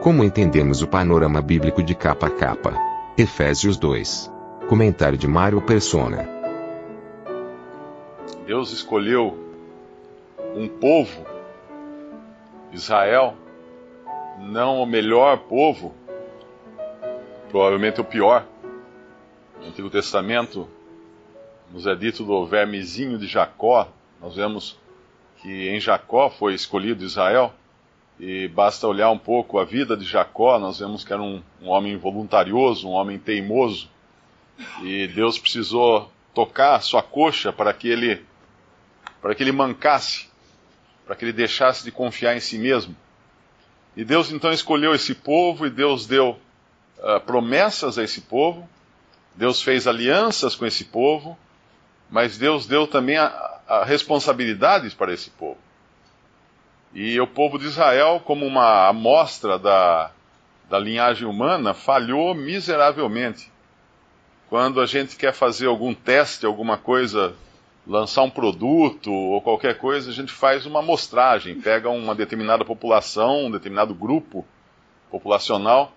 Como entendemos o panorama bíblico de capa a capa? Efésios 2. Comentário de Mário Persona. Deus escolheu um povo, Israel, não o melhor povo, provavelmente o pior. No Antigo Testamento nos é dito do vermezinho de Jacó. Nós vemos que em Jacó foi escolhido Israel. E basta olhar um pouco a vida de Jacó, nós vemos que era um, um homem voluntarioso, um homem teimoso. E Deus precisou tocar sua coxa para que ele para que ele mancasse, para que ele deixasse de confiar em si mesmo. E Deus então escolheu esse povo e Deus deu uh, promessas a esse povo, Deus fez alianças com esse povo, mas Deus deu também a, a responsabilidades para esse povo. E o povo de Israel, como uma amostra da, da linhagem humana, falhou miseravelmente. Quando a gente quer fazer algum teste, alguma coisa, lançar um produto ou qualquer coisa, a gente faz uma amostragem, pega uma determinada população, um determinado grupo populacional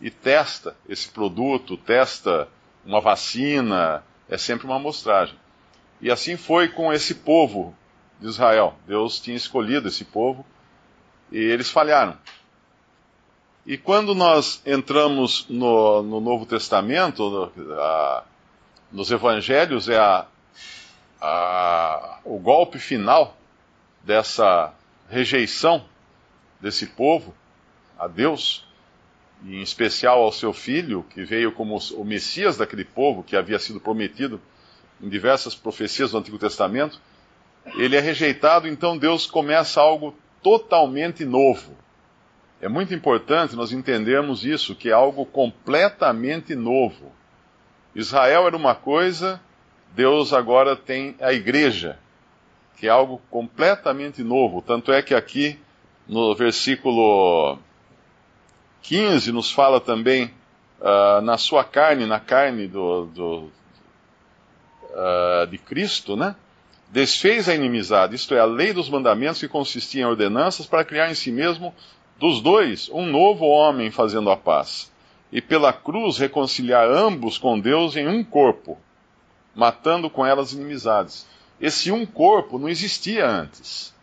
e testa esse produto, testa uma vacina, é sempre uma amostragem. E assim foi com esse povo de Israel. Deus tinha escolhido esse povo e eles falharam. E quando nós entramos no, no Novo Testamento, no, a, nos Evangelhos, é a, a, o golpe final dessa rejeição desse povo a Deus, e em especial ao seu filho, que veio como o Messias daquele povo, que havia sido prometido em diversas profecias do Antigo Testamento, ele é rejeitado, então Deus começa algo totalmente novo. É muito importante nós entendermos isso, que é algo completamente novo. Israel era uma coisa, Deus agora tem a igreja, que é algo completamente novo. Tanto é que aqui no versículo 15 nos fala também uh, na sua carne, na carne do, do uh, de Cristo, né? Desfez a inimizade, isto é, a lei dos mandamentos que consistia em ordenanças para criar em si mesmo dos dois um novo homem fazendo a paz. E pela cruz reconciliar ambos com Deus em um corpo, matando com elas inimizades. Esse um corpo não existia antes.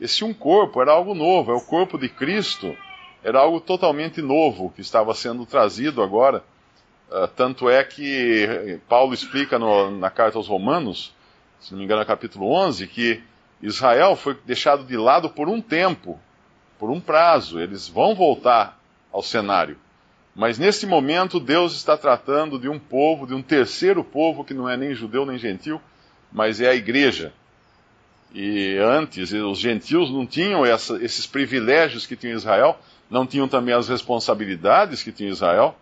Esse um corpo era algo novo, é o corpo de Cristo, era algo totalmente novo que estava sendo trazido agora Uh, tanto é que Paulo explica no, na carta aos Romanos, se não me engano, no capítulo 11, que Israel foi deixado de lado por um tempo, por um prazo. Eles vão voltar ao cenário. Mas nesse momento, Deus está tratando de um povo, de um terceiro povo, que não é nem judeu nem gentil, mas é a igreja. E antes, os gentios não tinham essa, esses privilégios que tinha Israel, não tinham também as responsabilidades que tinha Israel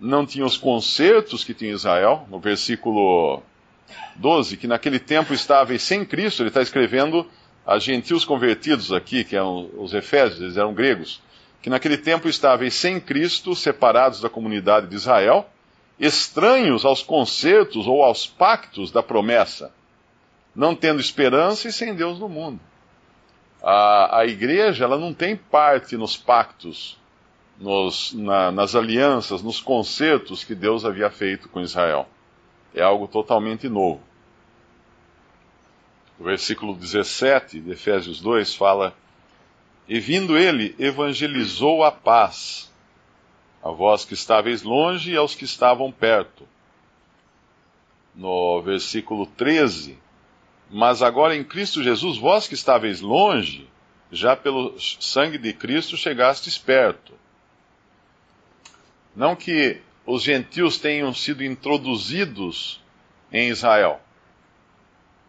não tinha os concertos que tinha Israel, no versículo 12, que naquele tempo estava sem Cristo, ele está escrevendo a gentios convertidos aqui, que eram os efésios, eles eram gregos, que naquele tempo estavam sem Cristo, separados da comunidade de Israel, estranhos aos concertos ou aos pactos da promessa, não tendo esperança e sem Deus no mundo. A, a igreja ela não tem parte nos pactos nos, na, nas alianças, nos concertos que Deus havia feito com Israel. É algo totalmente novo. O versículo 17 de Efésios 2 fala: E vindo ele, evangelizou a paz, a vós que estáveis longe e aos que estavam perto. No versículo 13: Mas agora em Cristo Jesus, vós que estáveis longe, já pelo sangue de Cristo chegastes perto. Não que os gentios tenham sido introduzidos em Israel,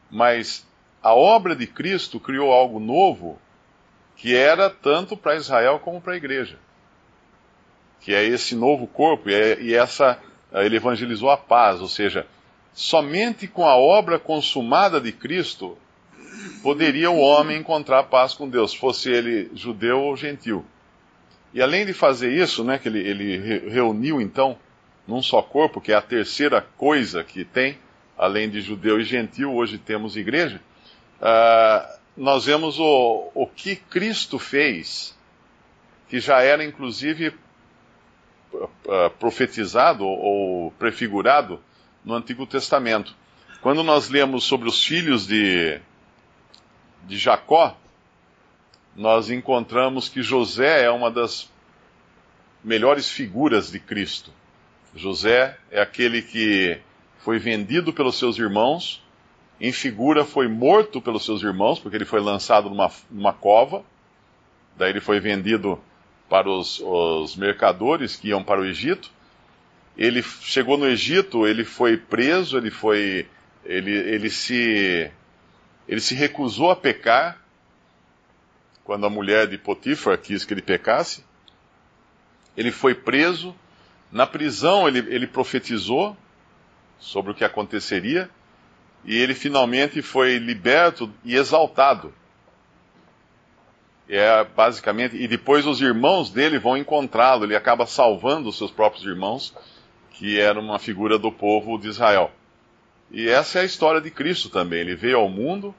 mas a obra de Cristo criou algo novo que era tanto para Israel como para a igreja. Que é esse novo corpo, e, é, e essa ele evangelizou a paz, ou seja, somente com a obra consumada de Cristo poderia o homem encontrar paz com Deus, fosse ele judeu ou gentil. E além de fazer isso, né, que ele, ele reuniu então num só corpo, que é a terceira coisa que tem, além de judeu e gentil, hoje temos igreja, uh, nós vemos o, o que Cristo fez, que já era inclusive uh, profetizado ou prefigurado no Antigo Testamento. Quando nós lemos sobre os filhos de, de Jacó, nós encontramos que José é uma das melhores figuras de Cristo. José é aquele que foi vendido pelos seus irmãos, em figura foi morto pelos seus irmãos, porque ele foi lançado numa, numa cova, daí ele foi vendido para os, os mercadores que iam para o Egito. Ele chegou no Egito, ele foi preso, ele foi. Ele, ele, se, ele se recusou a pecar quando a mulher de Potifar quis que ele pecasse. Ele foi preso. Na prisão, ele, ele profetizou sobre o que aconteceria. E ele finalmente foi liberto e exaltado. É basicamente. E depois os irmãos dele vão encontrá-lo. Ele acaba salvando os seus próprios irmãos, que era uma figura do povo de Israel. E essa é a história de Cristo também. Ele veio ao mundo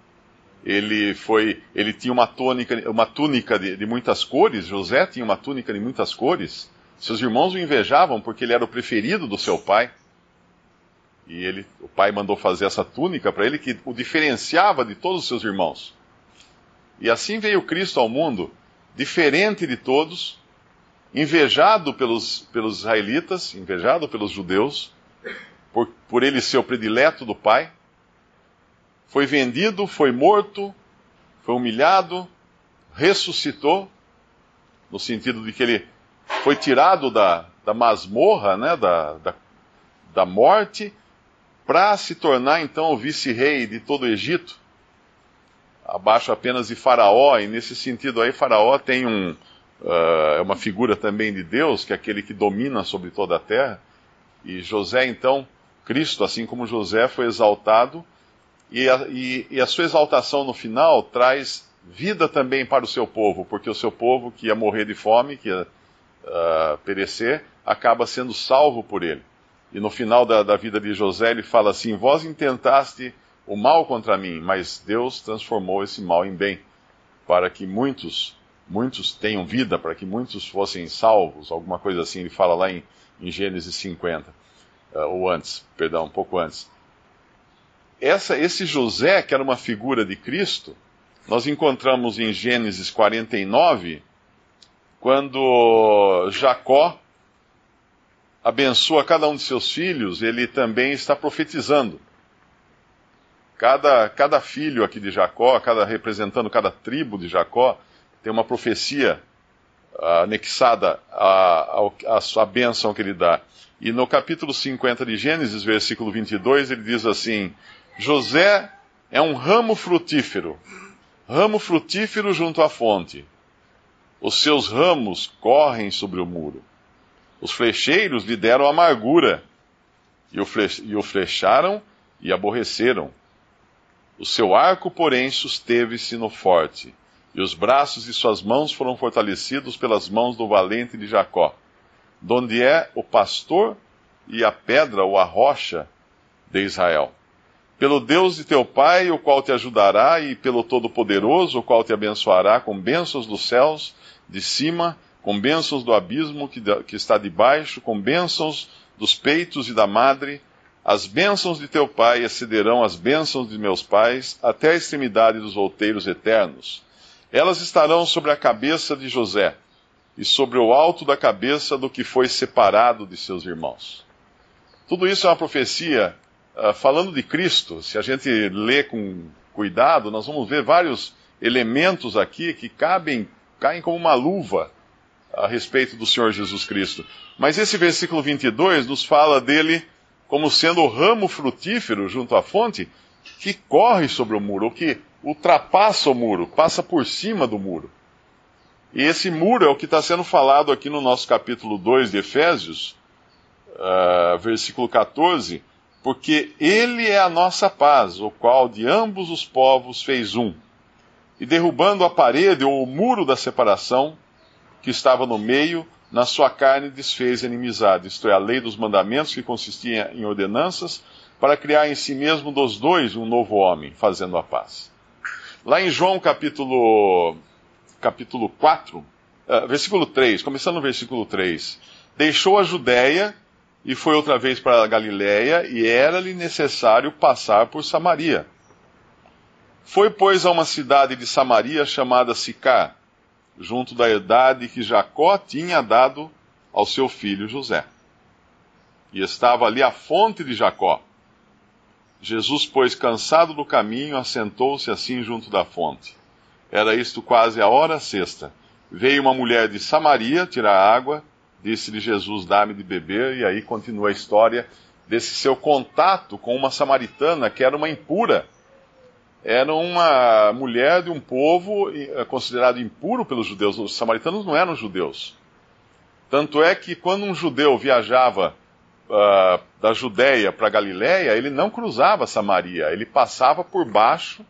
ele foi, ele tinha uma túnica, uma túnica de, de, muitas cores. José tinha uma túnica de muitas cores. Seus irmãos o invejavam porque ele era o preferido do seu pai. E ele, o pai mandou fazer essa túnica para ele que o diferenciava de todos os seus irmãos. E assim veio Cristo ao mundo, diferente de todos, invejado pelos, pelos israelitas, invejado pelos judeus, por, por ele ser o predileto do pai foi vendido, foi morto, foi humilhado, ressuscitou, no sentido de que ele foi tirado da, da masmorra, né, da, da, da morte, para se tornar então o vice-rei de todo o Egito, abaixo apenas de Faraó, e nesse sentido aí Faraó tem um, uh, é uma figura também de Deus, que é aquele que domina sobre toda a terra, e José então, Cristo, assim como José foi exaltado, e a, e, e a sua exaltação no final traz vida também para o seu povo, porque o seu povo que ia morrer de fome, que ia uh, perecer, acaba sendo salvo por ele. E no final da, da, vida de José, ele fala assim: Vós intentaste o mal contra mim, mas Deus transformou esse mal em bem, para que muitos, muitos tenham vida, para que muitos fossem salvos, alguma coisa assim, ele fala lá em, em Gênesis 50, uh, ah, ou antes, perdão, um pouco antes essa, esse José, que era uma figura de Cristo, nós encontramos em Gênesis 49, quando Jacó abençoa cada um de seus filhos, ele também está profetizando. Cada, cada filho aqui de Jacó, cada representando cada tribo de Jacó, tem uma profecia uh, anexada à, à, à bênção que ele dá. E no capítulo 50 de Gênesis, versículo 22, ele diz assim: José é um ramo frutífero, ramo frutífero junto à fonte. Os seus ramos correm sobre o muro. Os flecheiros lhe deram amargura, e o, fle e o flecharam e aborreceram. O seu arco, porém, susteve-se no forte, e os braços de suas mãos foram fortalecidos pelas mãos do valente de Jacó, donde é o pastor e a pedra ou a rocha de Israel pelo Deus de teu Pai, o qual te ajudará, e pelo Todo-Poderoso, o qual te abençoará com bênçãos dos céus de cima, com bênçãos do abismo que, que está debaixo, com bênçãos dos peitos e da madre. As bênçãos de teu Pai excederão as bênçãos de meus pais, até a extremidade dos outeiros eternos. Elas estarão sobre a cabeça de José, e sobre o alto da cabeça do que foi separado de seus irmãos. Tudo isso é uma profecia ah, falando de Cristo, se a gente lê com cuidado, nós vamos ver vários elementos aqui que cabem, caem como uma luva a respeito do Senhor Jesus Cristo. Mas esse versículo 22 nos fala dele como sendo o ramo frutífero junto à fonte que corre sobre o muro, ou que ultrapassa o muro, passa por cima do muro. E esse muro é o que está sendo falado aqui no nosso capítulo 2 de Efésios, uh, versículo 14, porque ele é a nossa paz, o qual de ambos os povos fez um. E derrubando a parede ou o muro da separação que estava no meio, na sua carne desfez a inimizade, isto é, a lei dos mandamentos que consistia em ordenanças, para criar em si mesmo dos dois um novo homem, fazendo a paz. Lá em João capítulo capítulo 4, uh, eh, versículo 3, começando no versículo 3. Deixou a Judéia e foi outra vez para a Galiléia, e era-lhe necessário passar por Samaria. Foi, pois, a uma cidade de Samaria chamada Sicá, junto da herdade que Jacó tinha dado ao seu filho José. E estava ali a fonte de Jacó. Jesus, pois, cansado do caminho, assentou-se assim junto da fonte. Era isto quase a hora sexta. Veio uma mulher de Samaria tirar água, disse-lhe Jesus: Dá-me de beber, e aí continua a história desse seu contato com uma samaritana que era uma impura. Era uma mulher de um povo eh, considerado impuro pelos judeus. Os samaritanos não eram judeus. Tanto é que quando um judeu viajava uh, da Judéia para Galiléia, ele não cruzava Samaria, ele passava por baixo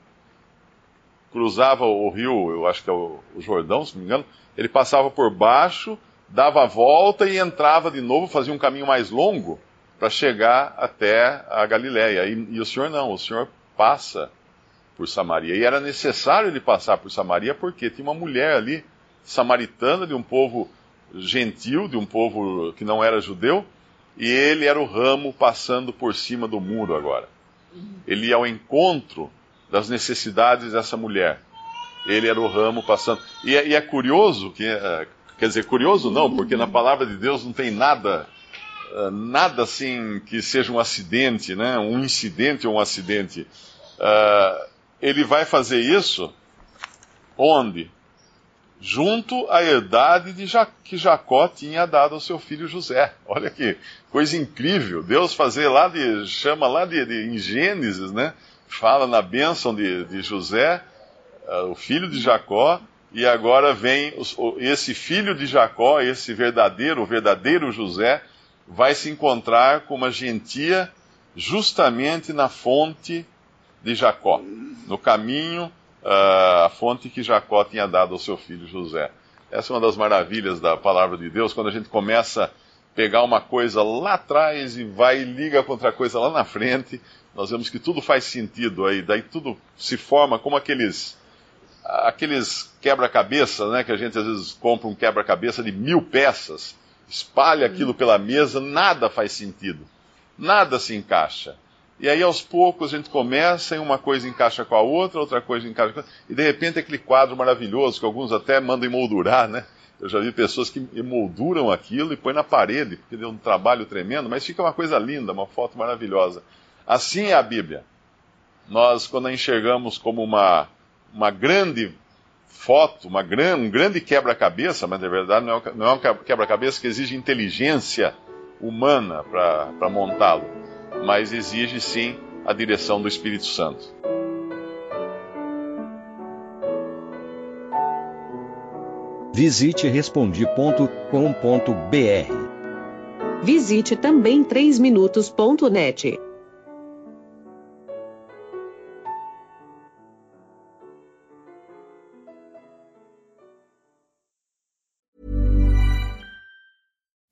cruzava o rio, eu acho que é o, Jordão, se não me engano, ele passava por baixo, dava a volta e entrava de novo, fazia um caminho mais longo para chegar até a Galiléia. E, e, o Senhor não, o Senhor passa por Samaria. E era necessário ele passar por Samaria porque tinha uma mulher ali, samaritana, de um povo gentil, de um povo que não era judeu, e ele era o ramo passando por cima do muro agora. Ele ia ao encontro das necessidades dessa mulher. Ele era o ramo passando. E é, e é curioso que, é, quer dizer, curioso não, porque na palavra de Deus não tem nada, é, nada assim que seja um acidente, né? Um incidente ou um acidente. Uh, ele vai fazer isso onde? Junto à herdade de ja que Jacó tinha dado ao seu filho José. Olha que coisa incrível. Deus fazer lá de, chama lá de, de em Gênesis, né? fala na bênção de, de José, uh, o filho de Jacó, e agora vem os, esse filho de Jacó, esse verdadeiro, o verdadeiro José, vai se encontrar com uma gentia justamente na fonte de Jacó, no caminho, uh, a fonte que Jacó tinha dado ao seu filho José. Essa é uma das maravilhas da palavra de Deus, quando a gente começa a pegar uma coisa lá atrás e vai e liga contra a coisa lá na frente, nós vemos que tudo faz sentido aí, daí tudo se forma como aqueles aqueles quebra-cabeça, né, que a gente às vezes compra um quebra-cabeça de mil peças, espalha aquilo pela mesa, nada faz sentido, nada se encaixa. E aí aos poucos a gente começa e uma coisa encaixa com a outra, outra coisa encaixa com a outra, e de repente aquele quadro maravilhoso que alguns até mandam emoldurar, né? Eu já vi pessoas que emolduram aquilo e põem na parede, porque deu um trabalho tremendo, mas fica uma coisa linda, uma foto maravilhosa. Assim é a Bíblia. Nós, quando a enxergamos como uma, uma grande foto, uma gran, um grande quebra-cabeça, mas na verdade não é, não é um quebra-cabeça que exige inteligência humana para montá-lo, mas exige sim a direção do Espírito Santo. Visite respondi.com.br. Visite também 3minutos.net.